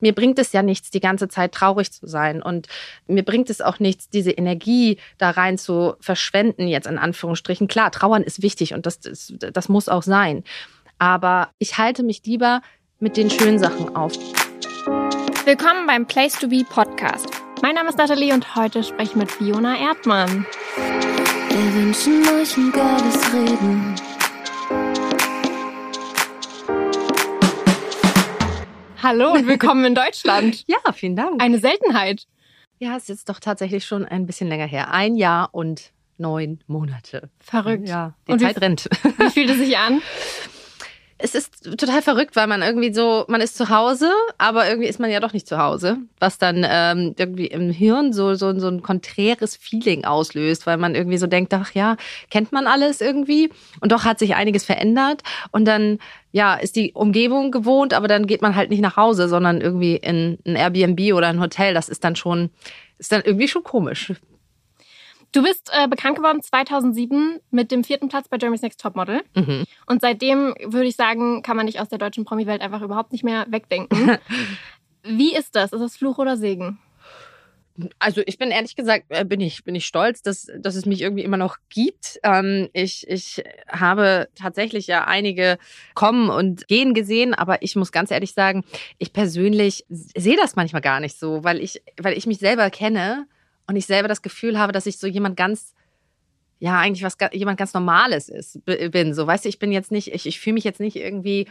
Mir bringt es ja nichts, die ganze Zeit traurig zu sein. Und mir bringt es auch nichts, diese Energie da rein zu verschwenden, jetzt in Anführungsstrichen. Klar, Trauern ist wichtig und das, das, das muss auch sein. Aber ich halte mich lieber mit den schönen Sachen auf. Willkommen beim Place to Be Podcast. Mein Name ist Nathalie und heute spreche ich mit Fiona Erdmann. Wir wünschen euch ein geiles Reden. Hallo und willkommen in Deutschland. Ja, vielen Dank. Eine Seltenheit. Ja, es ist jetzt doch tatsächlich schon ein bisschen länger her. Ein Jahr und neun Monate. Verrückt. Ja, die Und wie- Zeit rennt. Wie fühlt es sich an? Es ist total verrückt, weil man irgendwie so, man ist zu Hause, aber irgendwie ist man ja doch nicht zu Hause, was dann ähm, irgendwie im Hirn so, so, so ein konträres Feeling auslöst, weil man irgendwie so denkt, ach ja, kennt man alles irgendwie und doch hat sich einiges verändert und dann ja ist die Umgebung gewohnt, aber dann geht man halt nicht nach Hause, sondern irgendwie in ein Airbnb oder ein Hotel. Das ist dann schon, ist dann irgendwie schon komisch. Du bist äh, bekannt geworden 2007 mit dem vierten Platz bei Jeremy's Next Topmodel. Mhm. Und seitdem würde ich sagen, kann man dich aus der deutschen Promi-Welt einfach überhaupt nicht mehr wegdenken. Wie ist das? Ist das Fluch oder Segen? Also ich bin ehrlich gesagt, äh, bin ich, bin ich stolz, dass, dass es mich irgendwie immer noch gibt. Ähm, ich, ich habe tatsächlich ja einige kommen und gehen gesehen, aber ich muss ganz ehrlich sagen, ich persönlich sehe das manchmal gar nicht so, weil ich, weil ich mich selber kenne und ich selber das Gefühl habe, dass ich so jemand ganz ja, eigentlich was jemand ganz Normales ist, bin. So, weißt du, ich bin jetzt nicht, ich, ich fühle mich jetzt nicht irgendwie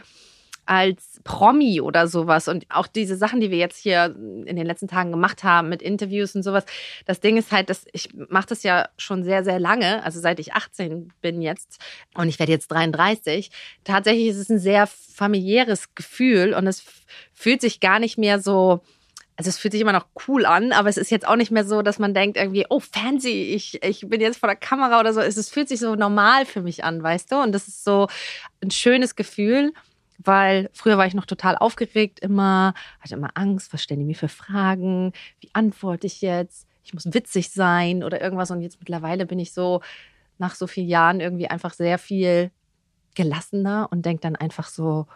als Promi oder sowas. Und auch diese Sachen, die wir jetzt hier in den letzten Tagen gemacht haben mit Interviews und sowas. Das Ding ist halt, dass ich mache das ja schon sehr, sehr lange, also seit ich 18 bin jetzt und ich werde jetzt 33. Tatsächlich ist es ein sehr familiäres Gefühl und es fühlt sich gar nicht mehr so, also es fühlt sich immer noch cool an, aber es ist jetzt auch nicht mehr so, dass man denkt irgendwie, oh, fancy, ich, ich bin jetzt vor der Kamera oder so. Es, es fühlt sich so normal für mich an, weißt du? Und das ist so ein schönes Gefühl, weil früher war ich noch total aufgeregt immer, hatte immer Angst, was stellen die mir für Fragen, wie antworte ich jetzt? Ich muss witzig sein oder irgendwas. Und jetzt mittlerweile bin ich so nach so vielen Jahren irgendwie einfach sehr viel gelassener und denke dann einfach so,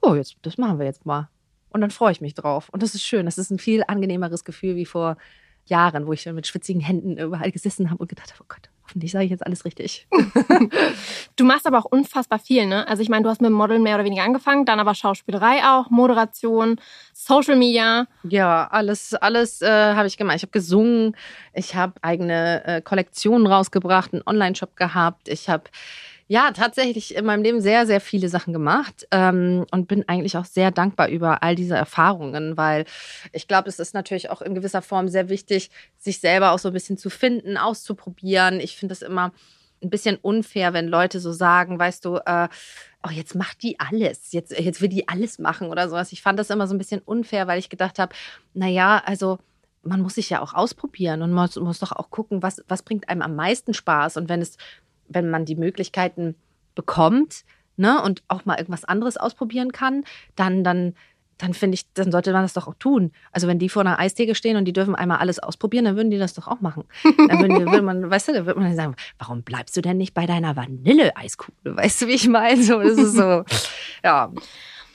oh, jetzt, das machen wir jetzt mal. Und dann freue ich mich drauf. Und das ist schön. Das ist ein viel angenehmeres Gefühl wie vor Jahren, wo ich dann mit schwitzigen Händen überall gesessen habe und gedacht habe, oh Gott, hoffentlich sage ich jetzt alles richtig. Du machst aber auch unfassbar viel, ne? Also ich meine, du hast mit Modeln mehr oder weniger angefangen, dann aber Schauspielerei auch, Moderation, Social Media. Ja, alles, alles äh, habe ich gemacht. Ich habe gesungen, ich habe eigene äh, Kollektionen rausgebracht, einen Online-Shop gehabt. Ich habe ja tatsächlich in meinem Leben sehr, sehr viele Sachen gemacht ähm, und bin eigentlich auch sehr dankbar über all diese Erfahrungen, weil ich glaube, es ist natürlich auch in gewisser Form sehr wichtig, sich selber auch so ein bisschen zu finden, auszuprobieren. Ich finde es immer ein bisschen unfair, wenn Leute so sagen, weißt du, äh, oh, jetzt macht die alles, jetzt, jetzt will die alles machen oder sowas. Ich fand das immer so ein bisschen unfair, weil ich gedacht habe, naja, also man muss sich ja auch ausprobieren und muss, muss doch auch gucken, was, was bringt einem am meisten Spaß. Und wenn es, wenn man die Möglichkeiten bekommt, ne, und auch mal irgendwas anderes ausprobieren kann, dann, dann, dann finde ich, dann sollte man das doch auch tun. Also wenn die vor einer Eistheke stehen und die dürfen einmal alles ausprobieren, dann würden die das doch auch machen. Dann würde man, weißt du, dann würde man sagen, warum bleibst du denn nicht bei deiner Vanille-Eiskugel? Weißt du, wie ich meine? So, das ist so, ja.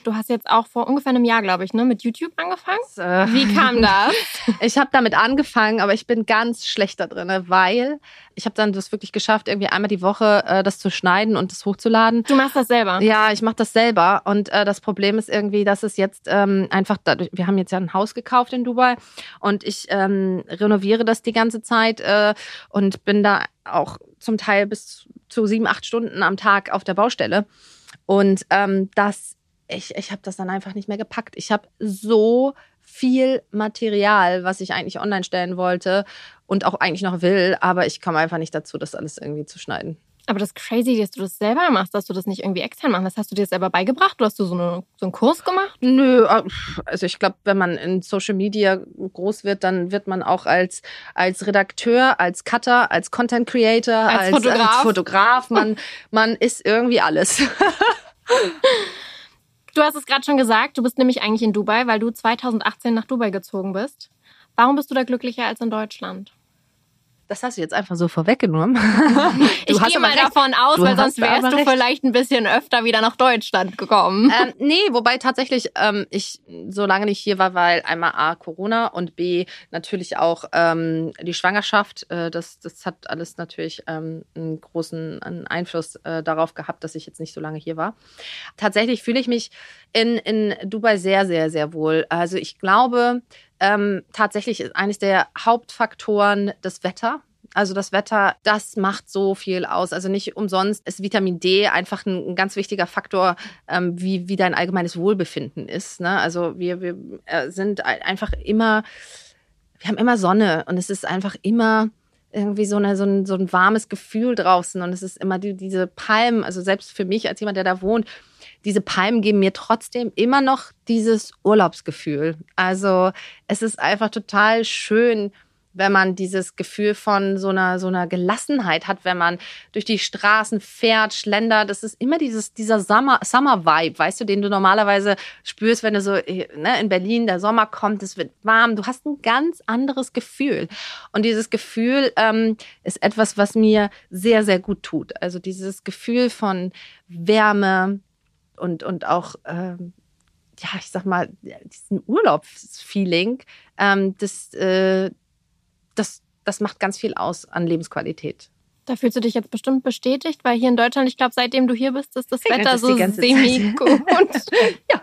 Du hast jetzt auch vor ungefähr einem Jahr, glaube ich, ne, mit YouTube angefangen. Äh, Wie kam das? Ich habe damit angefangen, aber ich bin ganz schlecht da drin, weil ich habe dann das wirklich geschafft, irgendwie einmal die Woche äh, das zu schneiden und das hochzuladen. Du machst das selber. Ja, ich mache das selber und äh, das Problem ist irgendwie, dass es jetzt ähm, einfach dadurch, wir haben jetzt ja ein Haus gekauft in Dubai und ich ähm, renoviere das die ganze Zeit äh, und bin da auch zum Teil bis zu sieben, acht Stunden am Tag auf der Baustelle und ähm, das ich, ich habe das dann einfach nicht mehr gepackt. Ich habe so viel Material, was ich eigentlich online stellen wollte und auch eigentlich noch will, aber ich komme einfach nicht dazu, das alles irgendwie zu schneiden. Aber das ist crazy, dass du das selber machst, dass du das nicht irgendwie extern machst. Was hast du dir selber beigebracht? Du hast du so, eine, so einen Kurs gemacht? Nö, äh, also ich glaube, wenn man in Social Media groß wird, dann wird man auch als, als Redakteur, als Cutter, als Content Creator, Als Fotograf. als Fotograf. Man, man ist irgendwie alles. Du hast es gerade schon gesagt, du bist nämlich eigentlich in Dubai, weil du 2018 nach Dubai gezogen bist. Warum bist du da glücklicher als in Deutschland? Das hast du jetzt einfach so vorweggenommen. ich gehe mal recht. davon aus, du weil sonst wärst du recht. vielleicht ein bisschen öfter wieder nach Deutschland gekommen. Ähm, nee, wobei tatsächlich ähm, ich so lange nicht hier war, weil einmal A, Corona und B, natürlich auch ähm, die Schwangerschaft. Äh, das, das hat alles natürlich ähm, einen großen einen Einfluss äh, darauf gehabt, dass ich jetzt nicht so lange hier war. Tatsächlich fühle ich mich in, in Dubai sehr, sehr, sehr wohl. Also ich glaube, ähm, tatsächlich ist eines der Hauptfaktoren das Wetter. Also das Wetter, das macht so viel aus. Also nicht umsonst ist Vitamin D einfach ein, ganz wichtiger Faktor, ähm, wie, wie dein allgemeines Wohlbefinden ist. Ne? Also wir, wir äh, sind einfach immer, wir haben immer Sonne und es ist einfach immer irgendwie so, eine, so, ein, so ein warmes Gefühl draußen und es ist immer die, diese Palmen, also selbst für mich als jemand, der da wohnt, diese Palmen geben mir trotzdem immer noch dieses Urlaubsgefühl. Also es ist einfach total schön, wenn man dieses Gefühl von so einer, so einer Gelassenheit hat, wenn man durch die Straßen fährt, schlendert. Das ist immer dieses, dieser Summer, Summer weißt du, den du normalerweise spürst, wenn du so ne, in Berlin, der Sommer kommt, es wird warm. Du hast ein ganz anderes Gefühl. Und dieses Gefühl ähm, ist etwas, was mir sehr, sehr gut tut. Also dieses Gefühl von Wärme, und, und auch, ähm, ja, ich sag mal, diesen Urlaubsfeeling, ähm, das, äh, das, das macht ganz viel aus an Lebensqualität. Da fühlst du dich jetzt bestimmt bestätigt, weil hier in Deutschland, ich glaube, seitdem du hier bist, ist das Wetter so semi-gut. ja.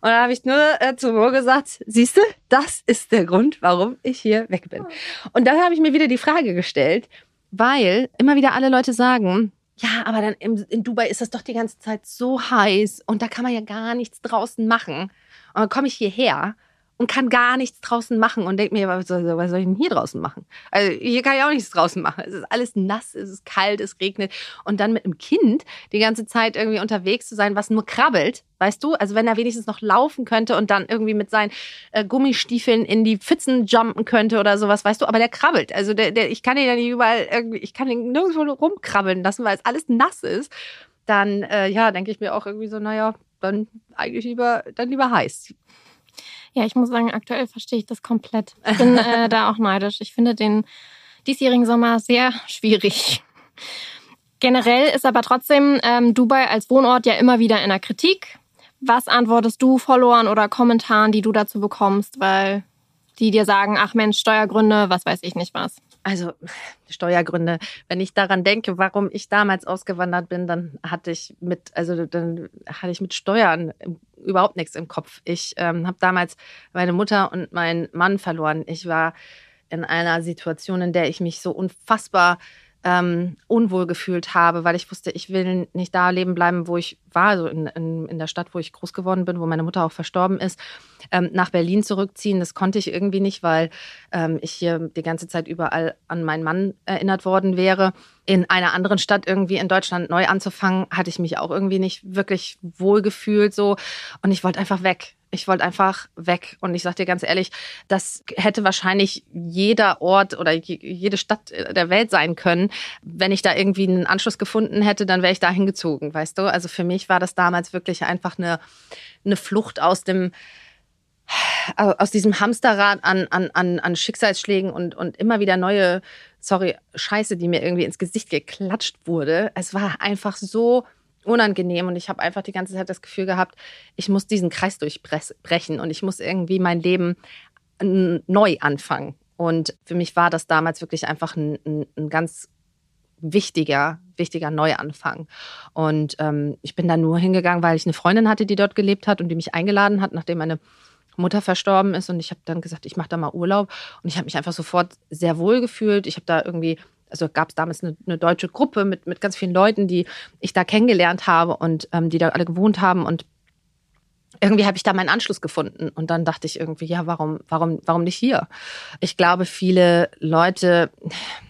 Und da habe ich nur äh, zu Mo gesagt, siehst du, das ist der Grund, warum ich hier weg bin. Und dann habe ich mir wieder die Frage gestellt, weil immer wieder alle Leute sagen, ja, aber dann im, in Dubai ist das doch die ganze Zeit so heiß und da kann man ja gar nichts draußen machen. Und dann komme ich hierher und kann gar nichts draußen machen und denke mir, was soll, was soll ich denn hier draußen machen? Also hier kann ich auch nichts draußen machen. Es ist alles nass, es ist kalt, es regnet. Und dann mit einem Kind die ganze Zeit irgendwie unterwegs zu sein, was nur krabbelt, weißt du? Also wenn er wenigstens noch laufen könnte und dann irgendwie mit seinen äh, Gummistiefeln in die Pfützen jumpen könnte oder sowas, weißt du? Aber der krabbelt. Also der, der, ich kann ihn ja nicht überall irgendwie, ich kann ihn nirgendwo rumkrabbeln lassen, weil es alles nass ist. Dann, äh, ja, denke ich mir auch irgendwie so, naja, dann eigentlich lieber, dann lieber heiß. Ja, ich muss sagen, aktuell verstehe ich das komplett. Ich bin äh, da auch neidisch. Ich finde den diesjährigen Sommer sehr schwierig. Generell ist aber trotzdem ähm, Dubai als Wohnort ja immer wieder in der Kritik. Was antwortest du Followern oder Kommentaren, die du dazu bekommst, weil die dir sagen, ach Mensch, Steuergründe, was weiß ich nicht was? Also Steuergründe. Wenn ich daran denke, warum ich damals ausgewandert bin, dann hatte ich mit, also dann hatte ich mit Steuern überhaupt nichts im Kopf. Ich ähm, habe damals meine Mutter und meinen Mann verloren. Ich war in einer Situation, in der ich mich so unfassbar ähm, unwohl gefühlt habe, weil ich wusste, ich will nicht da leben bleiben, wo ich war, also in, in, in der Stadt, wo ich groß geworden bin, wo meine Mutter auch verstorben ist, ähm, nach Berlin zurückziehen. Das konnte ich irgendwie nicht, weil ähm, ich hier die ganze Zeit überall an meinen Mann erinnert worden wäre. In einer anderen Stadt irgendwie in Deutschland neu anzufangen, hatte ich mich auch irgendwie nicht wirklich wohl gefühlt so. Und ich wollte einfach weg. Ich wollte einfach weg. Und ich sage dir ganz ehrlich, das hätte wahrscheinlich jeder Ort oder jede Stadt der Welt sein können. Wenn ich da irgendwie einen Anschluss gefunden hätte, dann wäre ich da hingezogen, weißt du? Also für mich war das damals wirklich einfach eine, eine Flucht aus dem, aus diesem Hamsterrad an, an, an, an Schicksalsschlägen und, und immer wieder neue, sorry, Scheiße, die mir irgendwie ins Gesicht geklatscht wurde. Es war einfach so unangenehm und ich habe einfach die ganze Zeit das Gefühl gehabt, ich muss diesen Kreis durchbrechen und ich muss irgendwie mein Leben neu anfangen. Und für mich war das damals wirklich einfach ein, ein, ein ganz wichtiger, wichtiger Neuanfang. Und ähm, ich bin da nur hingegangen, weil ich eine Freundin hatte, die dort gelebt hat und die mich eingeladen hat, nachdem meine Mutter verstorben ist. Und ich habe dann gesagt, ich mache da mal Urlaub. Und ich habe mich einfach sofort sehr wohl gefühlt. Ich habe da irgendwie also gab es damals eine, eine, deutsche Gruppe mit, mit ganz vielen Leuten, die ich da kennengelernt habe und ähm, die da alle gewohnt haben. Und irgendwie habe ich da meinen Anschluss gefunden. Und dann dachte ich irgendwie, ja, warum, warum, warum nicht hier? Ich glaube, viele Leute,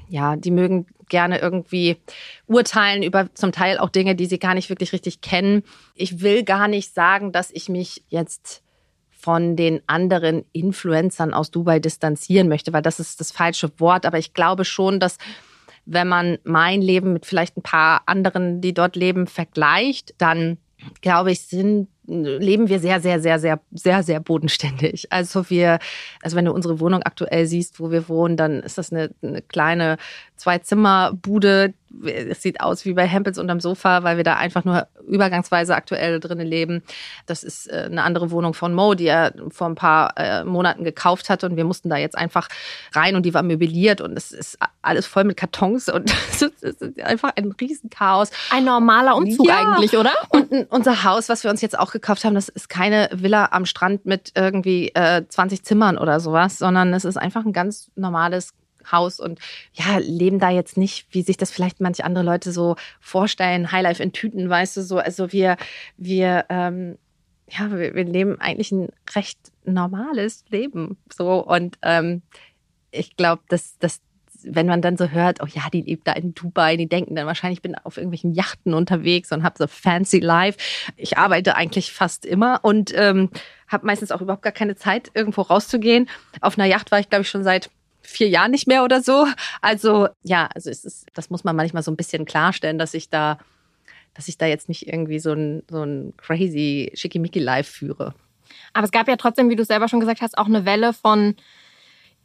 ja, die mögen gerne irgendwie urteilen über zum Teil auch Dinge, die sie gar nicht wirklich richtig kennen. Ich will gar nicht sagen, dass ich mich jetzt von den anderen Influencern aus Dubai distanzieren möchte, weil das ist das falsche Wort. Aber ich glaube schon, dass wenn man mein Leben mit vielleicht ein paar anderen, die dort leben, vergleicht, dann glaube ich, sind leben wir sehr, sehr, sehr, sehr, sehr, sehr bodenständig. Also wir, also wenn du unsere Wohnung aktuell siehst, wo wir wohnen, dann ist das eine, eine kleine Zwei-Zimmer-Bude, es sieht aus wie bei Hempels unterm Sofa, weil wir da einfach nur übergangsweise aktuell drinnen leben. Das ist äh, eine andere Wohnung von Mo, die er vor ein paar äh, Monaten gekauft hat und wir mussten da jetzt einfach rein und die war möbliert und es ist alles voll mit Kartons und es ist einfach ein Riesenchaos. Ein normaler Umzug ja. eigentlich, oder? Und unser Haus, was wir uns jetzt auch gekauft haben, das ist keine Villa am Strand mit irgendwie äh, 20 Zimmern oder sowas, sondern es ist einfach ein ganz normales Haus und ja, leben da jetzt nicht, wie sich das vielleicht manche andere Leute so vorstellen, Highlife in Tüten, weißt du, so. Also wir, wir, ähm, ja, wir, wir leben eigentlich ein recht normales Leben. So. Und ähm, ich glaube, dass, dass wenn man dann so hört, oh ja, die lebt da in Dubai, die denken dann wahrscheinlich, ich bin auf irgendwelchen Yachten unterwegs und habe so fancy life. Ich arbeite eigentlich fast immer und ähm, habe meistens auch überhaupt gar keine Zeit, irgendwo rauszugehen. Auf einer Yacht war ich, glaube ich, schon seit vier Jahren nicht mehr oder so. Also ja, also es ist, das muss man manchmal so ein bisschen klarstellen, dass ich da, dass ich da jetzt nicht irgendwie so ein, so ein crazy Schickimicki-Live führe. Aber es gab ja trotzdem, wie du selber schon gesagt hast, auch eine Welle von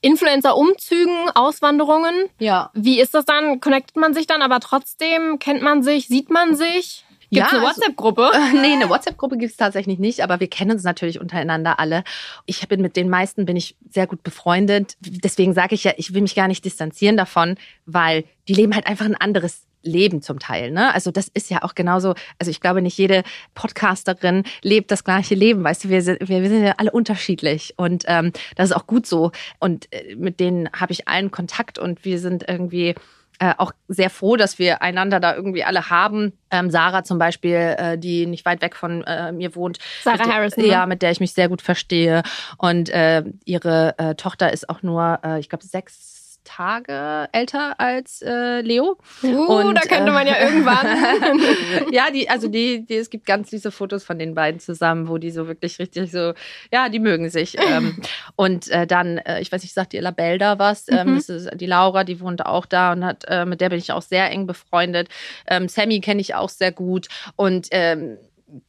Influencer-Umzügen, Auswanderungen. Ja. Wie ist das dann? Connectet man sich dann aber trotzdem? Kennt man sich? Sieht man sich? Gibt ja, eine also, WhatsApp-Gruppe? Also, nee, eine WhatsApp-Gruppe gibt es tatsächlich nicht, aber wir kennen uns natürlich untereinander alle. Ich bin mit den meisten bin ich sehr gut befreundet. Deswegen sage ich ja, ich will mich gar nicht distanzieren davon, weil die leben halt einfach ein anderes Leben zum Teil. Ne? Also das ist ja auch genauso, also ich glaube, nicht jede Podcasterin lebt das gleiche Leben. Weißt du, wir sind, wir, wir sind ja alle unterschiedlich und ähm, das ist auch gut so. Und äh, mit denen habe ich allen Kontakt und wir sind irgendwie äh, auch sehr froh, dass wir einander da irgendwie alle haben. Ähm, Sarah zum Beispiel, äh, die nicht weit weg von äh, mir wohnt. Sarah mit, Harrison. Ja, mit der ich mich sehr gut verstehe. Und äh, ihre äh, Tochter ist auch nur, äh, ich glaube, sechs Tage älter als äh, Leo. Uh, und, da könnte man ja äh, irgendwann. ja, die, also die, die, es gibt ganz diese Fotos von den beiden zusammen, wo die so wirklich richtig so, ja, die mögen sich. Ähm, und äh, dann, äh, ich weiß nicht, sagt ihr Labelle da was? Ähm, mhm. die Laura, die wohnt auch da und hat, äh, mit der bin ich auch sehr eng befreundet. Ähm, Sammy kenne ich auch sehr gut. Und ähm,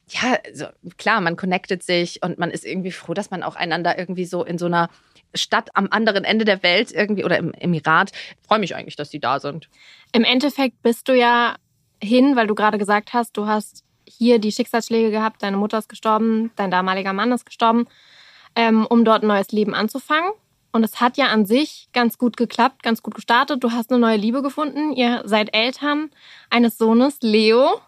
ja, also, klar, man connectet sich und man ist irgendwie froh, dass man auch einander irgendwie so in so einer Stadt am anderen Ende der Welt irgendwie oder im Emirat. Freue mich eigentlich, dass die da sind. Im Endeffekt bist du ja hin, weil du gerade gesagt hast, du hast hier die Schicksalsschläge gehabt, deine Mutter ist gestorben, dein damaliger Mann ist gestorben, ähm, um dort ein neues Leben anzufangen. Und es hat ja an sich ganz gut geklappt, ganz gut gestartet. Du hast eine neue Liebe gefunden. Ihr seid Eltern eines Sohnes, Leo.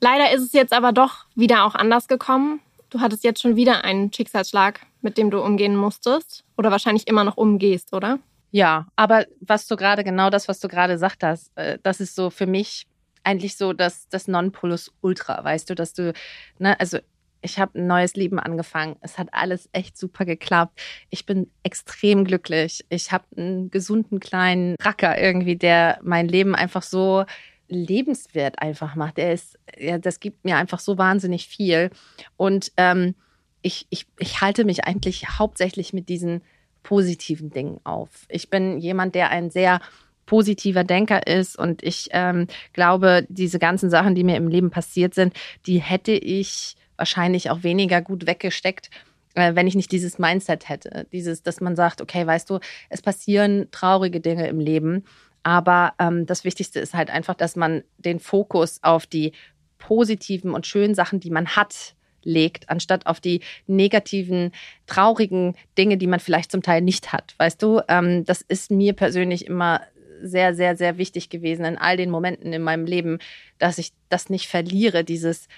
Leider ist es jetzt aber doch wieder auch anders gekommen. Du hattest jetzt schon wieder einen Schicksalsschlag, mit dem du umgehen musstest oder wahrscheinlich immer noch umgehst, oder? Ja, aber was du gerade, genau das, was du gerade gesagt hast, äh, das ist so für mich eigentlich so das, das Nonplusultra, weißt du, dass du, ne, also ich habe ein neues Leben angefangen. Es hat alles echt super geklappt. Ich bin extrem glücklich. Ich habe einen gesunden kleinen Racker irgendwie, der mein Leben einfach so lebenswert einfach macht. Er ist, ja, das gibt mir einfach so wahnsinnig viel. Und ähm, ich, ich, ich halte mich eigentlich hauptsächlich mit diesen positiven Dingen auf. Ich bin jemand, der ein sehr positiver Denker ist und ich ähm, glaube, diese ganzen Sachen, die mir im Leben passiert sind, die hätte ich wahrscheinlich auch weniger gut weggesteckt, äh, wenn ich nicht dieses Mindset hätte. Dieses, dass man sagt, okay, weißt du, es passieren traurige Dinge im Leben aber ähm, das Wichtigste ist halt einfach, dass man den Fokus auf die positiven und schönen Sachen, die man hat, legt, anstatt auf die negativen, traurigen Dinge, die man vielleicht zum Teil nicht hat. Weißt du, ähm, das ist mir persönlich immer sehr, sehr, sehr wichtig gewesen in all den Momenten in meinem Leben, dass ich das nicht verliere, dieses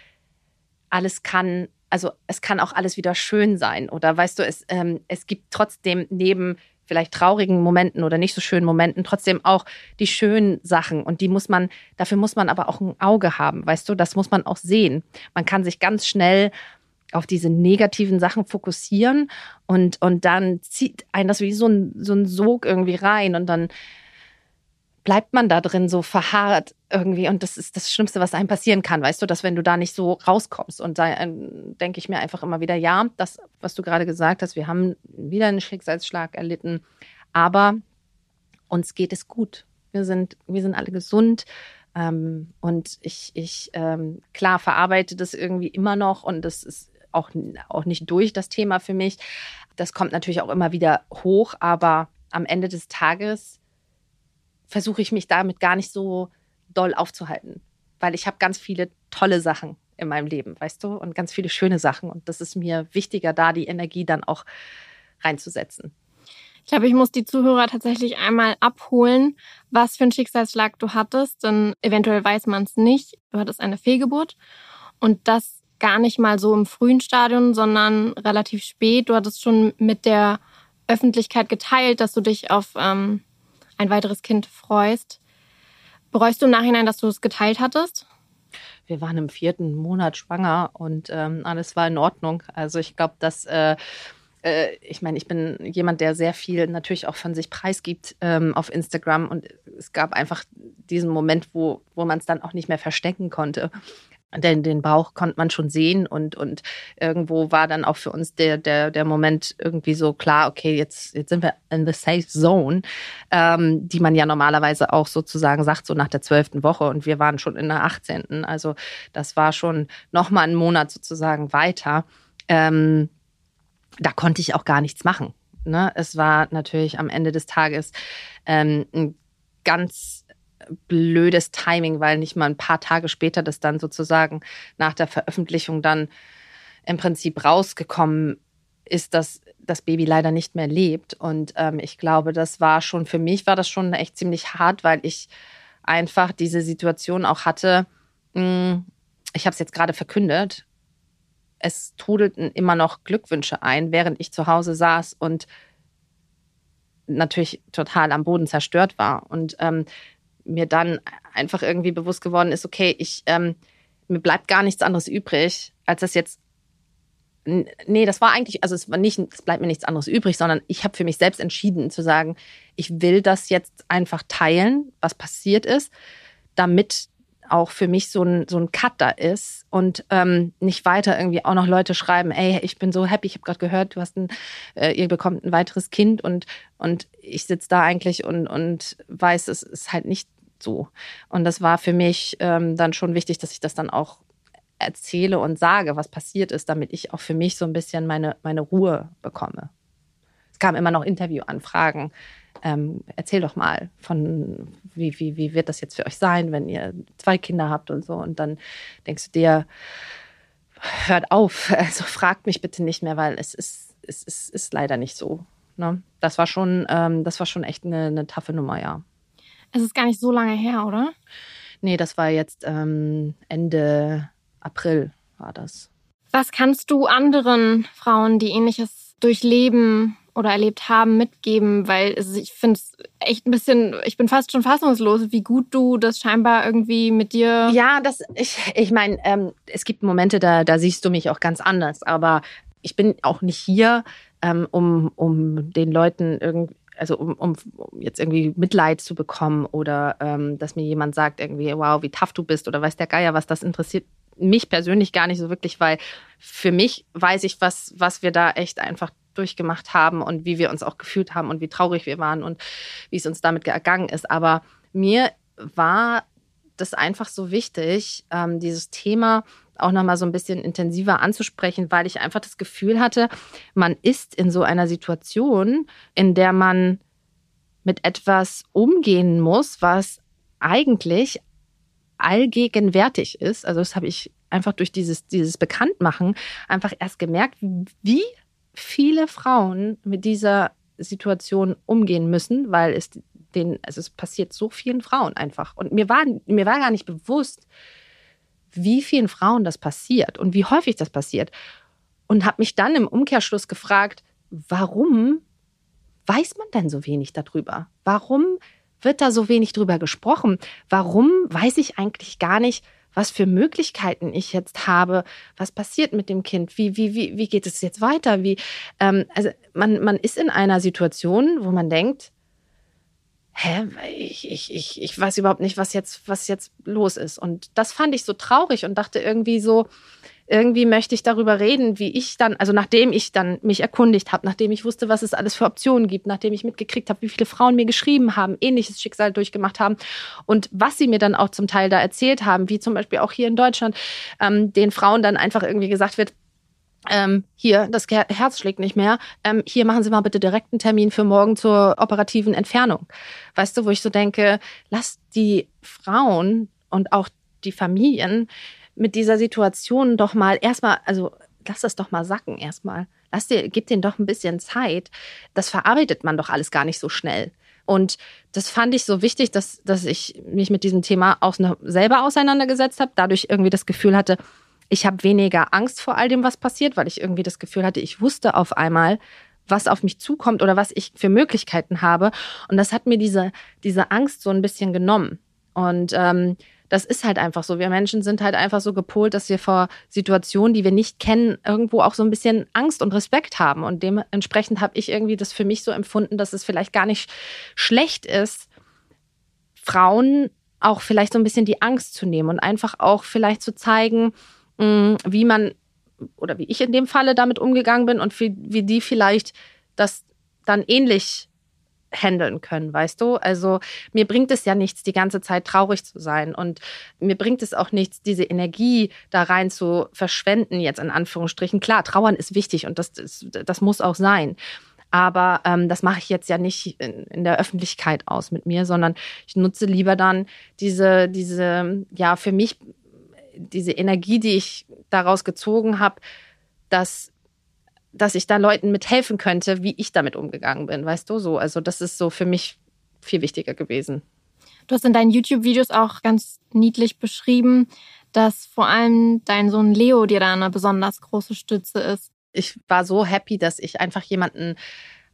alles kann, also es kann auch alles wieder schön sein. Oder weißt du, es, ähm, es gibt trotzdem neben vielleicht traurigen Momenten oder nicht so schönen Momenten trotzdem auch die schönen Sachen. Und die muss man, dafür muss man aber auch ein Auge haben, weißt du, das muss man auch sehen. Man kann sich ganz schnell auf diese negativen Sachen fokussieren und, und dann zieht einen das wie so ein, so ein Sog irgendwie rein und dann bleibt man da drin so verharrt irgendwie. Und das ist das Schlimmste, was einem passieren kann, weißt du, dass wenn du da nicht so rauskommst. Und da äh, denke ich mir einfach immer wieder, ja, das, was du gerade gesagt hast, wir haben wieder einen Schicksalsschlag erlitten, aber uns geht es gut. Wir sind, wir sind alle gesund. Ähm, und ich, ich ähm, klar verarbeite das irgendwie immer noch und das ist auch, auch nicht durch das Thema für mich. Das kommt natürlich auch immer wieder hoch, aber am Ende des Tages versuche ich mich damit gar nicht so doll aufzuhalten, weil ich habe ganz viele tolle Sachen in meinem Leben, weißt du, und ganz viele schöne Sachen. Und das ist mir wichtiger, da die Energie dann auch reinzusetzen. Ich glaube, ich muss die Zuhörer tatsächlich einmal abholen, was für ein Schicksalsschlag du hattest, denn eventuell weiß man es nicht. Du hattest eine Fehlgeburt und das gar nicht mal so im frühen Stadium, sondern relativ spät. Du hattest schon mit der Öffentlichkeit geteilt, dass du dich auf ähm, ein weiteres Kind freust. Bereust du im Nachhinein, dass du es geteilt hattest? Wir waren im vierten Monat schwanger und ähm, alles war in Ordnung. Also ich glaube, dass äh, äh, ich meine, ich bin jemand, der sehr viel natürlich auch von sich preisgibt ähm, auf Instagram und es gab einfach diesen Moment, wo, wo man es dann auch nicht mehr verstecken konnte. Denn den Bauch konnte man schon sehen und, und irgendwo war dann auch für uns der, der, der Moment irgendwie so klar, okay, jetzt, jetzt sind wir in the safe zone, ähm, die man ja normalerweise auch sozusagen sagt, so nach der zwölften Woche und wir waren schon in der 18. Also das war schon nochmal einen Monat sozusagen weiter. Ähm, da konnte ich auch gar nichts machen. Ne? Es war natürlich am Ende des Tages ähm, ein ganz blödes Timing, weil nicht mal ein paar Tage später das dann sozusagen nach der Veröffentlichung dann im Prinzip rausgekommen ist, dass das Baby leider nicht mehr lebt. Und ähm, ich glaube, das war schon, für mich war das schon echt ziemlich hart, weil ich einfach diese Situation auch hatte. Mh, hm, ich habe es jetzt gerade verkündet es trudelten immer noch Glückwünsche ein, während ich zu Hause saß und natürlich total am Boden zerstört war. Und ähm, mir dann einfach irgendwie bewusst geworden ist, okay, ich, ähm, mir bleibt gar nichts anderes übrig, als das jetzt. Nee, das war eigentlich, also es war nicht, es bleibt mir nichts anderes übrig, sondern ich habe für mich selbst entschieden zu sagen, ich will das jetzt einfach teilen, was passiert ist, damit auch für mich so ein, so ein Cut da ist und ähm, nicht weiter irgendwie auch noch Leute schreiben, ey, ich bin so happy, ich habe gerade gehört, du hast ein, äh, ihr bekommt ein weiteres Kind und, und ich sitze da eigentlich und, und weiß, es ist halt nicht so. Und das war für mich ähm, dann schon wichtig, dass ich das dann auch erzähle und sage, was passiert ist, damit ich auch für mich so ein bisschen meine, meine Ruhe bekomme. Es kamen immer noch Interviewanfragen ähm, erzähl doch mal von, wie, wie, wie wird das jetzt für euch sein, wenn ihr zwei Kinder habt und so. Und dann denkst du dir, hört auf, also fragt mich bitte nicht mehr, weil es ist, es ist, ist leider nicht so. Ne? Das war schon, ähm, das war schon echt eine, eine taffe Nummer, ja. Es ist gar nicht so lange her, oder? Nee, das war jetzt ähm, Ende April war das. Was kannst du anderen Frauen, die ähnliches durchleben, oder erlebt haben, mitgeben, weil ich finde es echt ein bisschen, ich bin fast schon fassungslos, wie gut du das scheinbar irgendwie mit dir. Ja, das, ich, ich meine, ähm, es gibt Momente, da, da siehst du mich auch ganz anders, aber ich bin auch nicht hier, ähm, um, um den Leuten irgendwie also um, um, jetzt irgendwie Mitleid zu bekommen oder ähm, dass mir jemand sagt irgendwie, wow, wie tough du bist oder weiß der Geier was, das interessiert mich persönlich gar nicht so wirklich, weil für mich weiß ich, was, was wir da echt einfach durchgemacht haben und wie wir uns auch gefühlt haben und wie traurig wir waren und wie es uns damit ergangen ist. Aber mir war das einfach so wichtig, ähm, dieses Thema auch nochmal so ein bisschen intensiver anzusprechen, weil ich einfach das Gefühl hatte, man ist in so einer Situation, in der man mit etwas umgehen muss, was eigentlich allgegenwärtig ist. Also das habe ich einfach durch dieses, dieses Bekanntmachen einfach erst gemerkt, wie viele Frauen mit dieser Situation umgehen müssen, weil es den, also es passiert so vielen Frauen einfach. Und mir war, mir war gar nicht bewusst, wie vielen Frauen das passiert und wie häufig das passiert. Und habe mich dann im Umkehrschluss gefragt, warum weiß man denn so wenig darüber? Warum wird da so wenig drüber gesprochen? Warum weiß ich eigentlich gar nicht, was für Möglichkeiten ich jetzt habe, was passiert mit dem Kind, wie, wie, wie, wie geht es jetzt weiter? Wie, ähm, also man, man ist in einer Situation, wo man denkt, hä, ich, ich, ich, ich weiß überhaupt nicht, was jetzt, was jetzt los ist. Und das fand ich so traurig und dachte irgendwie so, irgendwie möchte ich darüber reden, wie ich dann, also nachdem ich dann mich erkundigt habe, nachdem ich wusste, was es alles für Optionen gibt, nachdem ich mitgekriegt habe, wie viele Frauen mir geschrieben haben, ähnliches Schicksal durchgemacht haben und was sie mir dann auch zum Teil da erzählt haben, wie zum Beispiel auch hier in Deutschland, ähm, den Frauen dann einfach irgendwie gesagt wird, ähm, hier, das Herz schlägt nicht mehr. Ähm, hier machen Sie mal bitte direkt einen Termin für morgen zur operativen Entfernung. Weißt du, wo ich so denke, lass die Frauen und auch die Familien mit dieser Situation doch mal erstmal, also lass das doch mal sacken erstmal. Lass dir, gib denen doch ein bisschen Zeit. Das verarbeitet man doch alles gar nicht so schnell. Und das fand ich so wichtig, dass, dass ich mich mit diesem Thema auch selber auseinandergesetzt habe, dadurch irgendwie das Gefühl hatte, ich habe weniger Angst vor all dem, was passiert, weil ich irgendwie das Gefühl hatte, ich wusste auf einmal, was auf mich zukommt oder was ich für Möglichkeiten habe. Und das hat mir diese, diese Angst so ein bisschen genommen. Und ähm, das ist halt einfach so. Wir Menschen sind halt einfach so gepolt, dass wir vor Situationen, die wir nicht kennen, irgendwo auch so ein bisschen Angst und Respekt haben. Und dementsprechend habe ich irgendwie das für mich so empfunden, dass es vielleicht gar nicht schlecht ist, Frauen auch vielleicht so ein bisschen die Angst zu nehmen und einfach auch vielleicht zu zeigen, wie man oder wie ich in dem Falle damit umgegangen bin und wie, wie die vielleicht das dann ähnlich handeln können, weißt du? Also mir bringt es ja nichts, die ganze Zeit traurig zu sein und mir bringt es auch nichts, diese Energie da rein zu verschwenden, jetzt in Anführungsstrichen. Klar, trauern ist wichtig und das, das, das muss auch sein. Aber ähm, das mache ich jetzt ja nicht in, in, der Öffentlichkeit aus mit mir, sondern ich nutze lieber dann diese, diese, ja, für mich diese Energie, die ich daraus gezogen habe, dass, dass ich da Leuten mithelfen könnte, wie ich damit umgegangen bin, weißt du so. Also das ist so für mich viel wichtiger gewesen. Du hast in deinen YouTube-Videos auch ganz niedlich beschrieben, dass vor allem dein Sohn Leo dir da eine besonders große Stütze ist. Ich war so happy, dass ich einfach jemanden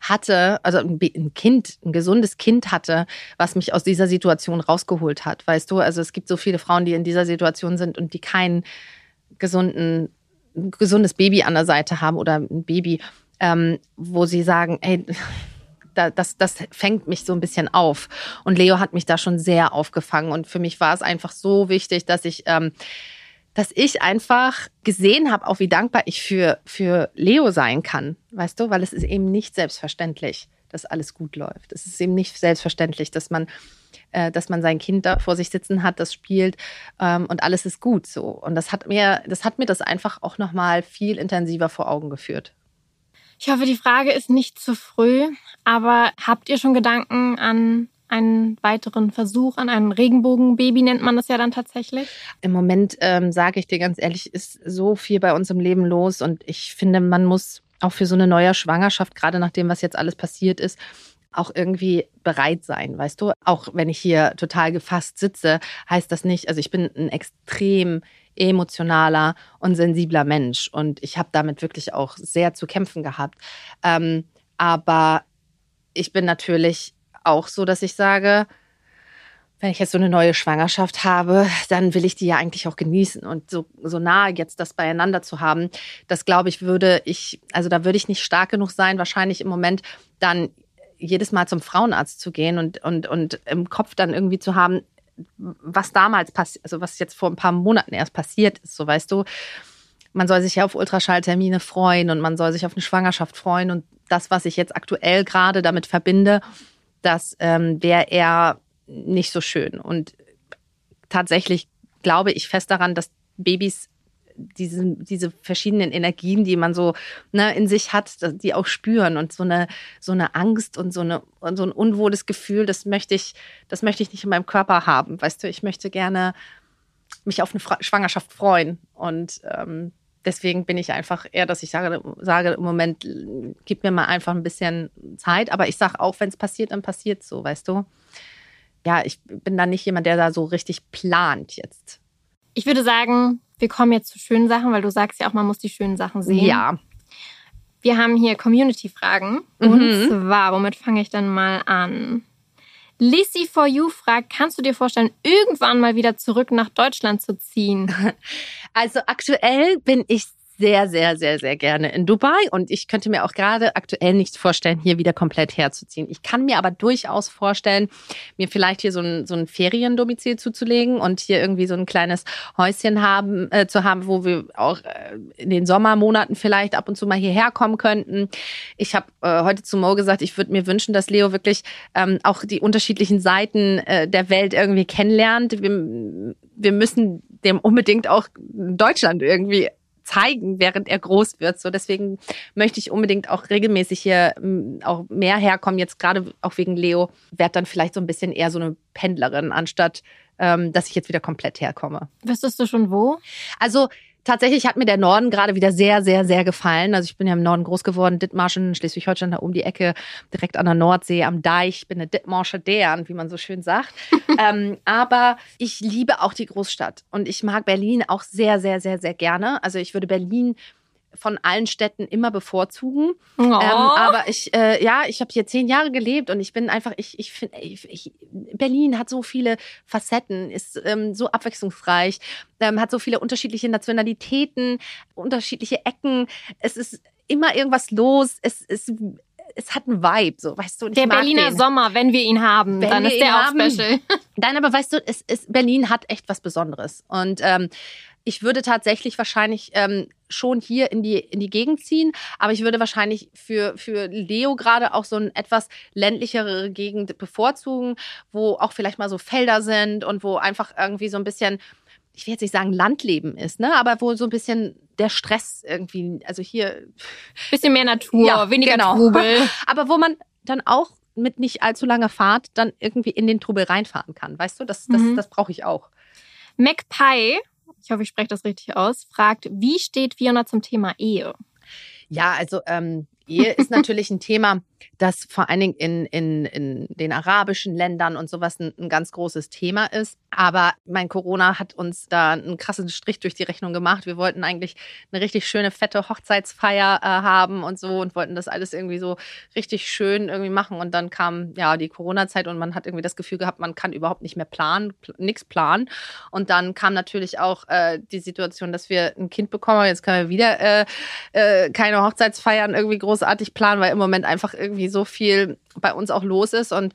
hatte, also ein Kind, ein gesundes Kind hatte, was mich aus dieser Situation rausgeholt hat. Weißt du, also es gibt so viele Frauen, die in dieser Situation sind und die keinen gesunden, gesundes Baby an der Seite haben oder ein Baby, ähm, wo sie sagen, ey, das, das fängt mich so ein bisschen auf. Und Leo hat mich da schon sehr aufgefangen. Und für mich war es einfach so wichtig, dass ich ähm, dass ich einfach gesehen habe, auch wie dankbar ich für, für Leo sein kann, weißt du, weil es ist eben nicht selbstverständlich, dass alles gut läuft. Es ist eben nicht selbstverständlich, dass man, äh, dass man sein Kind da vor sich sitzen hat, das spielt ähm, und alles ist gut so. Und das hat mir, das hat mir das einfach auch nochmal viel intensiver vor Augen geführt. Ich hoffe, die Frage ist nicht zu früh, aber habt ihr schon Gedanken an einen weiteren Versuch an einem Regenbogenbaby, nennt man das ja dann tatsächlich? Im Moment, ähm, sage ich dir ganz ehrlich, ist so viel bei uns im Leben los und ich finde, man muss auch für so eine neue Schwangerschaft, gerade nach dem, was jetzt alles passiert ist, auch irgendwie bereit sein, weißt du? Auch wenn ich hier total gefasst sitze, heißt das nicht, also ich bin ein extrem emotionaler und sensibler Mensch und ich habe damit wirklich auch sehr zu kämpfen gehabt. Ähm, aber ich bin natürlich auch so, dass ich sage, wenn ich jetzt so eine neue Schwangerschaft habe, dann will ich die ja eigentlich auch genießen. Und so, so nah jetzt das beieinander zu haben, das glaube ich, würde ich, also da würde ich nicht stark genug sein, wahrscheinlich im Moment dann jedes Mal zum Frauenarzt zu gehen und, und, und im Kopf dann irgendwie zu haben, was damals passiert, also was jetzt vor ein paar Monaten erst passiert ist, so weißt du. Man soll sich ja auf Ultraschalltermine freuen und man soll sich auf eine Schwangerschaft freuen und das, was ich jetzt aktuell gerade damit verbinde, das ähm, wäre eher nicht so schön. Und tatsächlich glaube ich fest daran, dass Babys diese, diese verschiedenen Energien, die man so ne, in sich hat, die auch spüren und so eine, so eine Angst und so, eine, und so ein unwohles Gefühl, das möchte ich, das möchte ich nicht in meinem Körper haben. Weißt du, ich möchte gerne mich auf eine Schwangerschaft freuen und ähm, deswegen bin ich einfach eher, dass ich sage, sage im Moment, gib mir mal einfach ein bisschen Zeit. Aber ich sage auch, wenn es passiert, dann passiert so, weißt du? Ja, ich bin da nicht jemand, der da so richtig plant jetzt. Ich würde sagen, wir kommen jetzt zu schönen Sachen, weil du sagst ja auch, man muss die schönen Sachen sehen. Ja. Wir haben hier Community-Fragen. Und mhm. zwar, womit fange ich denn mal an? Lissy for You fragt, kannst du dir vorstellen, irgendwann mal wieder zurück nach Deutschland zu ziehen? Also aktuell bin ich sehr, sehr, sehr, sehr gerne in Dubai und ich könnte mir auch gerade aktuell nicht vorstellen, hier wieder komplett herzuziehen. Ich kann mir aber durchaus vorstellen, mir vielleicht hier so ein, so ein Feriendomizil zuzulegen und hier irgendwie so ein kleines Häuschen haben, äh, zu haben, wo wir auch äh, in den Sommermonaten vielleicht ab und zu mal hierher kommen könnten. Ich habe äh, heute zu Mo gesagt, ich würde mir wünschen, dass Leo wirklich ähm, auch die unterschiedlichen Seiten äh, der Welt irgendwie kennenlernt. Wir, wir müssen dem unbedingt auch Deutschland irgendwie zeigen, während er groß wird. So deswegen möchte ich unbedingt auch regelmäßig hier mm, auch mehr herkommen. Jetzt gerade auch wegen Leo werd dann vielleicht so ein bisschen eher so eine Pendlerin, anstatt ähm, dass ich jetzt wieder komplett herkomme. Wüsstest du schon wo? Also Tatsächlich hat mir der Norden gerade wieder sehr, sehr, sehr gefallen. Also ich bin ja im Norden groß geworden, Dithmarschen, Schleswig-Holstein, da um die Ecke, direkt an der Nordsee, am Deich. Ich bin eine Dithmarscher Dern, wie man so schön sagt. ähm, aber ich liebe auch die Großstadt und ich mag Berlin auch sehr, sehr, sehr, sehr gerne. Also ich würde Berlin von allen Städten immer bevorzugen. Oh. Ähm, aber ich, äh, ja, ich habe hier zehn Jahre gelebt und ich bin einfach, ich, ich finde, ich, ich, Berlin hat so viele Facetten, ist ähm, so abwechslungsreich, ähm, hat so viele unterschiedliche Nationalitäten, unterschiedliche Ecken. Es ist immer irgendwas los. Es ist es hat einen Vibe, so weißt du. der Berliner den. Sommer, wenn wir ihn haben, wenn dann ist der auch haben. special. Nein, aber weißt du, es ist Berlin hat echt was Besonderes und ähm, ich würde tatsächlich wahrscheinlich ähm, schon hier in die, in die Gegend ziehen, aber ich würde wahrscheinlich für, für Leo gerade auch so eine etwas ländlichere Gegend bevorzugen, wo auch vielleicht mal so Felder sind und wo einfach irgendwie so ein bisschen, ich will jetzt nicht sagen Landleben ist, ne, aber wo so ein bisschen der Stress irgendwie, also hier. Bisschen mehr Natur, ja, weniger genau. Trubel. aber wo man dann auch mit nicht allzu langer Fahrt dann irgendwie in den Trubel reinfahren kann. Weißt du, das, das, mhm. das brauche ich auch. MacPie ich hoffe, ich spreche das richtig aus, fragt, wie steht Fiona zum Thema Ehe? Ja, also ähm, Ehe ist natürlich ein Thema, das vor allen Dingen in, in, in den arabischen Ländern und sowas ein, ein ganz großes Thema ist. Aber mein Corona hat uns da einen krassen Strich durch die Rechnung gemacht. Wir wollten eigentlich eine richtig schöne, fette Hochzeitsfeier äh, haben und so und wollten das alles irgendwie so richtig schön irgendwie machen. Und dann kam ja die Corona-Zeit und man hat irgendwie das Gefühl gehabt, man kann überhaupt nicht mehr planen, pl nichts planen. Und dann kam natürlich auch äh, die Situation, dass wir ein Kind bekommen. Jetzt können wir wieder äh, äh, keine Hochzeitsfeiern irgendwie großartig planen, weil im Moment einfach irgendwie so viel bei uns auch los ist. Und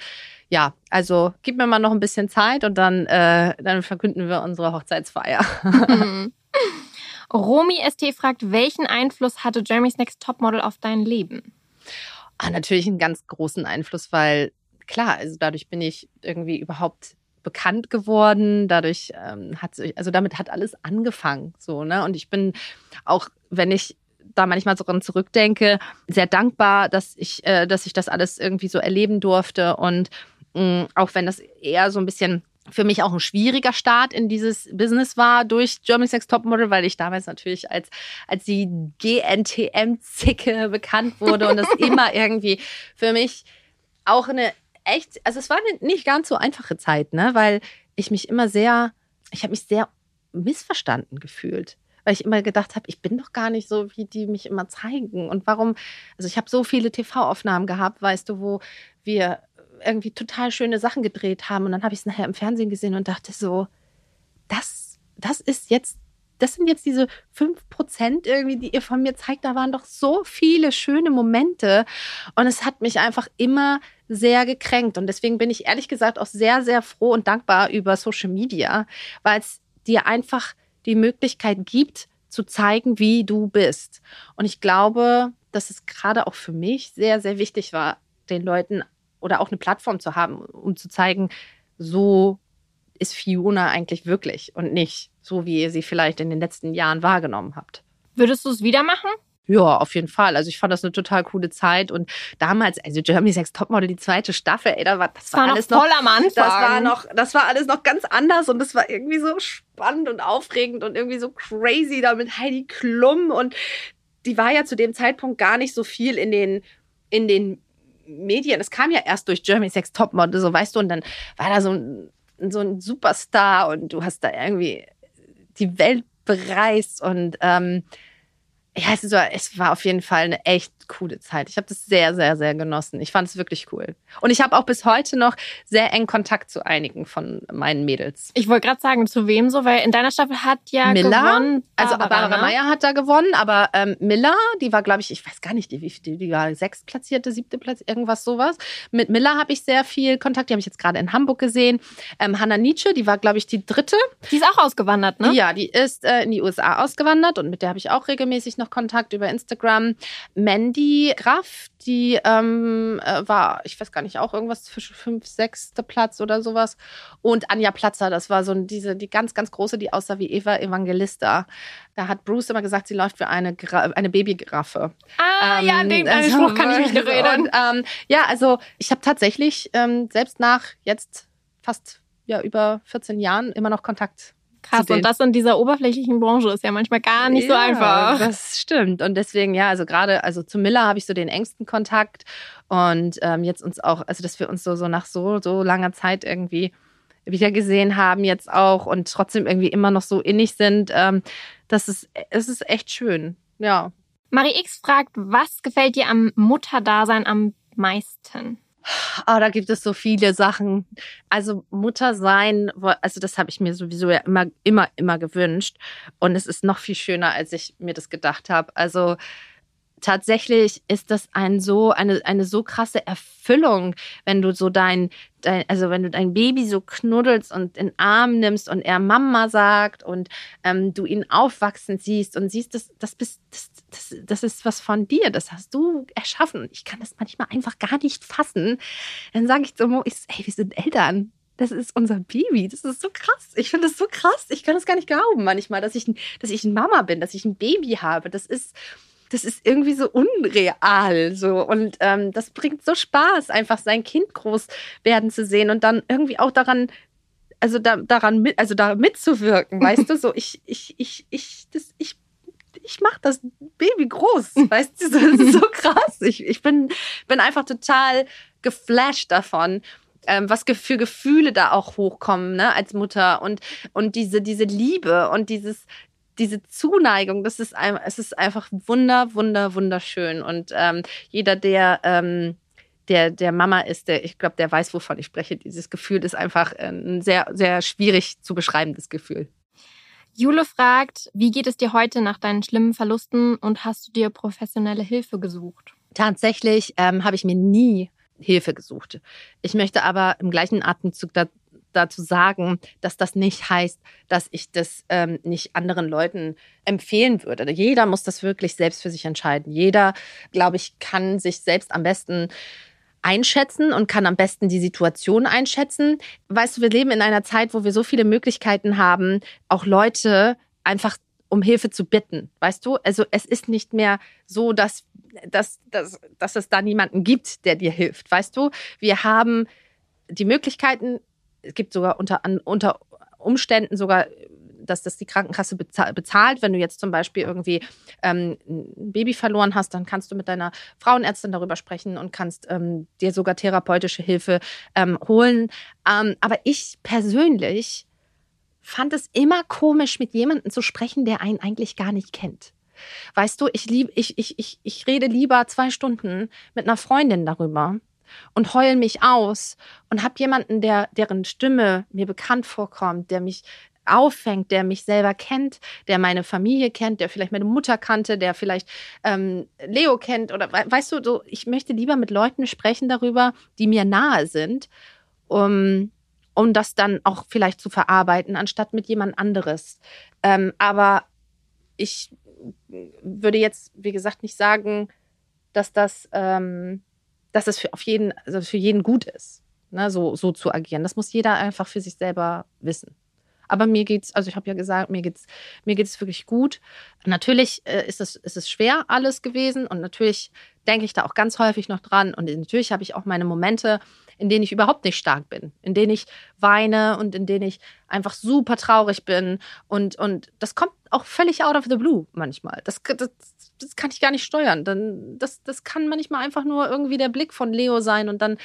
ja, also gib mir mal noch ein bisschen Zeit und dann, äh, dann verkünden wir unsere Hochzeitsfeier. Romy ST fragt, welchen Einfluss hatte Jeremy's Next Topmodel auf dein Leben? Ah, natürlich einen ganz großen Einfluss, weil klar, also dadurch bin ich irgendwie überhaupt bekannt geworden. Dadurch ähm, hat sich, also damit hat alles angefangen, so ne. Und ich bin auch, wenn ich da manchmal so dran zurückdenke, sehr dankbar, dass ich, äh, dass ich das alles irgendwie so erleben durfte. Und mh, mm, auch wenn das eher so ein bisschen für mich auch ein schwieriger Start in dieses Business war durch Germany's Next Topmodel, weil ich damals natürlich als, als die GNTM-Zicke bekannt wurde und das immer irgendwie für mich auch eine echt, also es war eine nicht ganz so einfache Zeit, ne, weil ich mich immer sehr, ich habe mich sehr missverstanden gefühlt weil ich immer gedacht habe, ich bin doch gar nicht so, wie die mich immer zeigen. Und warum, also ich habe so viele TV-Aufnahmen gehabt, weißt du, wo wir irgendwie total schöne Sachen gedreht haben. Und dann habe ich es nachher im Fernsehen gesehen und dachte so, das, das ist jetzt, das sind jetzt diese fünf Prozent irgendwie, die ihr von mir zeigt. Da waren doch so viele schöne Momente. Und es hat mich einfach immer sehr gekränkt. Und deswegen bin ich ehrlich gesagt auch sehr, sehr froh und dankbar über Social Media, weil es dir einfach die Möglichkeit gibt, zu zeigen, wie du bist. Und ich glaube, dass es gerade auch für mich sehr, sehr wichtig war, den Leuten oder auch eine Plattform zu haben, um zu zeigen, so ist Fiona eigentlich wirklich und nicht so, wie ihr sie vielleicht in den letzten Jahren wahrgenommen habt. Würdest du es wieder machen? Ja, auf jeden Fall. Also ich fand das eine total coole Zeit und damals, also Germany's Next Topmodel, die zweite Staffel, ey, da war das, das war, war alles noch voll am Anfang. Das war noch, das war alles noch ganz anders und das war irgendwie so spannend und aufregend und irgendwie so crazy da mit Heidi Klum und die war ja zu dem Zeitpunkt gar nicht so viel in den in den Medien. Es kam ja erst durch Germany's Next Topmodel, so weißt du, und dann war da so ein so ein Superstar und du hast da irgendwie die Welt bereist und ähm, ja, es war, es war auf jeden Fall eine echt coole Zeit. Ich habe das sehr, sehr, sehr genossen. Ich fand es wirklich cool. Und ich habe auch bis heute noch sehr eng Kontakt zu einigen von meinen Mädels. Ich wollte gerade sagen, zu wem so, weil in deiner Staffel hat ja Miller, gewonnen. also Barbara, Barbara ne? Meyer hat da gewonnen, aber ähm, Miller, die war, glaube ich, ich weiß gar nicht, die, die, die war sechstplatzierte, siebte Platz, irgendwas sowas. Mit Miller habe ich sehr viel Kontakt. Die habe ich jetzt gerade in Hamburg gesehen. Ähm, Hannah Nietzsche, die war, glaube ich, die dritte. Die ist auch ausgewandert, ne? Ja, die ist äh, in die USA ausgewandert und mit der habe ich auch regelmäßig noch Kontakt über Instagram. Mandy Graff, die ähm, äh, war, ich weiß gar nicht, auch irgendwas zwischen fünf, sechste Platz oder sowas. Und Anja Platzer, das war so diese, die ganz, ganz große, die aussah wie Eva Evangelista. Da hat Bruce immer gesagt, sie läuft wie eine, Gra- eine Babygiraffe. Ah, ja, an den, an den also, Spruch kann ich mich noch erinnern. Ähm, ja, also ich habe tatsächlich ähm, selbst nach jetzt fast ja, über 14 Jahren immer noch Kontakt. Krass, und das in dieser oberflächlichen Branche ist ja manchmal gar nicht so Ja, einfach. Das stimmt. Und deswegen, ja, also gerade, also zu Miller habe ich so den engsten Kontakt. Und ähm, jetzt uns auch, also dass wir uns so, so nach so, so langer Zeit irgendwie wieder gesehen haben, jetzt auch und trotzdem irgendwie immer noch so innig sind. Ähm, das ist, es ist echt schön. Ja. Marie X fragt, was gefällt dir am Mutterdasein am meisten? Ah, da gibt es so viele Sachen. Also Mutter sein, also das habe ich mir sowieso ja immer, immer, immer gewünscht. Und es ist noch viel schöner, als ich mir das gedacht habe. Also tatsächlich ist das ein so, eine, eine so krasse Erfüllung, wenn du so dein, dein, also wenn du dein Baby so knuddelst und in den Arm nimmst und er Mama sagt und ähm, du ihn aufwachsen siehst und siehst, das, das, bist, das, das, das ist was von dir, das hast du erschaffen. Ich kann das manchmal einfach gar nicht fassen. Dann sage ich zu Mo, ich, so, ey, wir sind Eltern. Das ist unser Baby. Das ist so krass. Ich finde das so krass. Ich kann das gar nicht glauben manchmal, dass ich, ein- dass ich eine Mama bin, dass ich ein Baby habe. Das ist, das ist irgendwie so unreal. So. Und ähm, das bringt so Spaß, einfach sein Kind groß werden zu sehen und dann irgendwie auch daran, also da, daran mit, also da mitzuwirken, weißt du? So, ich, ich, ich, ich, das, ich, ich mach das Baby groß, weißt du? Das ist so krass. Ich, ich bin, bin einfach total geflasht davon. Ähm, was für Gefühle da auch hochkommen, ne, als Mutter und, und diese, diese Liebe und dieses, diese Zuneigung, das ist ein, es ist einfach wunder, wunder, wunderschön. Und ähm, jeder, der, ähm, der, der Mama ist, der, ich glaube, der weiß, wovon ich spreche. Dieses Gefühl ist einfach äh, ein sehr, sehr schwierig zu beschreibendes Gefühl. Jule fragt, wie geht es dir heute nach deinen schlimmen Verlusten und hast du dir professionelle Hilfe gesucht? Tatsächlich ähm, habe ich mir nie Hilfe gesucht. Ich möchte aber im gleichen Atemzug da, dazu sagen, dass das nicht heißt, dass ich das ähm, nicht anderen Leuten empfehlen würde. Jeder muss das wirklich selbst für sich entscheiden. Jeder, glaube ich, kann sich selbst am besten einschätzen und kann am besten die Situation einschätzen. Weißt du, wir leben in einer Zeit, wo wir so viele Möglichkeiten haben, auch Leute einfach um Hilfe zu bitten. Weißt du? Also es ist nicht mehr so, dass, dass, dass, dass es da niemanden gibt, der dir hilft. Weißt du? Wir haben die Möglichkeiten, es gibt sogar unter, unter Umständen sogar, dass das die Krankenkasse beza- bezahlt. Wenn du jetzt zum Beispiel irgendwie ähm, ein Baby verloren hast, dann kannst du mit deiner Frauenärztin darüber sprechen und kannst ähm, dir sogar therapeutische Hilfe ähm, holen. Ähm, aber ich persönlich fand es immer komisch, mit jemandem zu sprechen, der einen eigentlich gar nicht kennt. Weißt du, ich, lieb, ich, ich, ich, ich rede lieber zwei Stunden mit einer Freundin darüber und heul mich aus und habe jemanden, der, deren Stimme mir bekannt vorkommt, der mich auffängt, der mich selber kennt, der meine Familie kennt, der vielleicht meine Mutter kannte, der vielleicht ähm, Leo kennt oder we- weißt du, so ich möchte lieber mit Leuten sprechen darüber, die mir nahe sind, um um das dann auch vielleicht zu verarbeiten, anstatt mit jemand anderes. Ähm, aber ich würde jetzt, wie gesagt, nicht sagen, dass das, ähm, dass das für, auf jeden, also für jeden gut ist, ne, so, so zu agieren. Das muss jeder einfach für sich selber wissen. Aber mir geht's, also ich habe ja gesagt, mir geht's, mir geht's wirklich gut. Natürlich äh, ist, es, ist es schwer alles gewesen und natürlich denke ich da auch ganz häufig noch dran und natürlich habe ich auch meine Momente, in denen ich überhaupt nicht stark bin, in denen ich weine und in denen ich einfach super traurig bin und und das kommt auch völlig out of the blue manchmal. Das, das, das kann ich gar nicht steuern. Dann das das kann manchmal einfach nur irgendwie der Blick von Leo sein und dann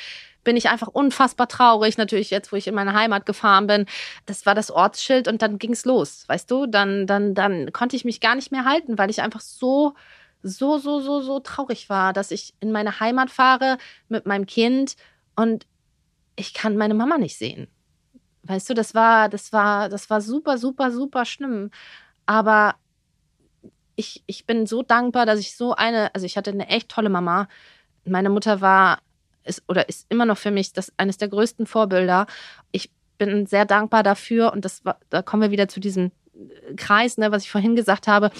bin ich einfach unfassbar traurig. Natürlich jetzt, wo ich in meine Heimat gefahren bin, das war das Ortsschild und dann ging's los, weißt du? Dann, dann, dann konnte ich mich gar nicht mehr halten, weil ich einfach so, so, so, so, so traurig war, dass ich in meine Heimat fahre mit meinem Kind und ich kann meine Mama nicht sehen. Weißt du, das war, das war, das war super, super, super schlimm. Aber ich, ich bin so dankbar, dass ich so eine, also ich hatte eine echt tolle Mama. Meine Mutter war ist oder ist immer noch für mich das eines der größten Vorbilder. Ich bin sehr dankbar dafür und das da kommen wir wieder zu diesem Kreis, ne, was ich vorhin gesagt habe.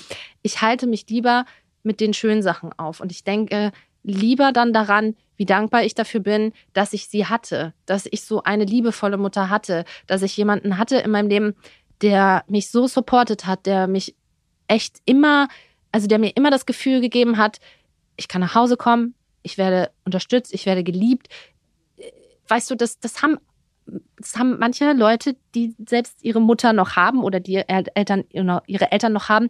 Ich halte mich lieber mit den schönen Sachen auf und ich denke lieber dann daran, wie dankbar ich dafür bin, dass ich sie hatte, dass ich so eine liebevolle Mutter hatte, dass ich jemanden hatte in meinem Leben, der mich so supportet hat, der mich echt immer, also der mir immer das Gefühl gegeben hat, ich kann nach Hause kommen, ich werde unterstützt, ich werde geliebt. Weißt du, das, das haben das haben manche Leute, die selbst ihre Mutter noch haben oder die Eltern, ihre Eltern noch haben,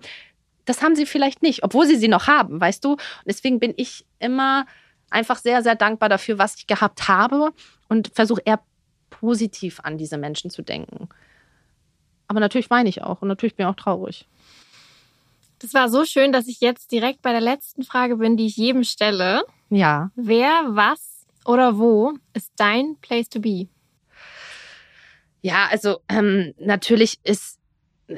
das haben sie vielleicht nicht, obwohl sie sie noch haben, weißt du? Und deswegen bin ich immer einfach sehr, sehr dankbar dafür, was ich gehabt habe und versuche eher positiv an diese Menschen zu denken. Aber natürlich weine ich auch und natürlich bin ich auch traurig. Das war so schön, dass ich jetzt direkt bei der letzten Frage bin, die ich jedem stelle. Ja. Wer, was oder wo ist dein Place to be? Ja, also ähm, natürlich ist,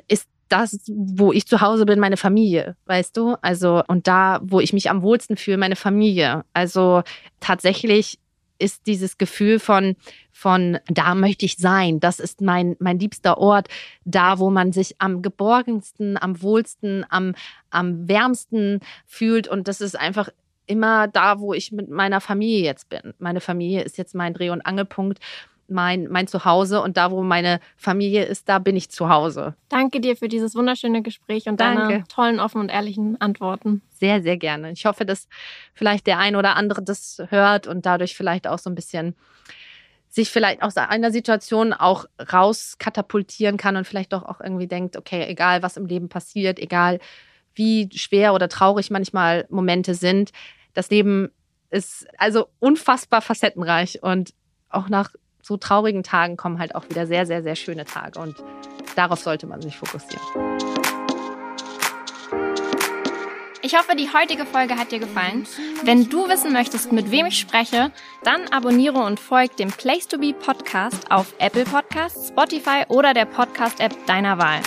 ist das, wo ich zu Hause bin, meine Familie, weißt du? Also, und da, wo ich mich am wohlsten fühle, meine Familie. Also tatsächlich ist dieses Gefühl von, von da möchte ich sein, das ist mein, mein liebster Ort, da, wo man sich am geborgensten, am wohlsten, am, am wärmsten fühlt. Und das ist einfach immer da, wo ich mit meiner Familie jetzt bin. Meine Familie ist jetzt mein Dreh- und Angelpunkt mein, mein Zuhause und da, wo meine Familie ist, da bin ich zu Hause. Danke dir für dieses wunderschöne Gespräch und Danke. deine tollen, offenen und ehrlichen Antworten. Sehr, sehr gerne. Ich hoffe, dass vielleicht der ein oder andere das hört und dadurch vielleicht auch so ein bisschen sich vielleicht aus einer Situation auch rauskatapultieren kann und vielleicht doch auch irgendwie denkt, okay, egal was im Leben passiert, egal wie schwer oder traurig manchmal Momente sind, das Leben ist also unfassbar facettenreich und auch nach so traurigen Tagen kommen halt auch wieder sehr, sehr, sehr schöne Tage. Und darauf sollte man sich fokussieren. Ich hoffe, die heutige Folge hat dir gefallen. Wenn du wissen möchtest, mit wem ich spreche, dann abonniere und folge dem Place to Be Podcast auf Apple Podcasts, Spotify oder der Podcast-App deiner Wahl.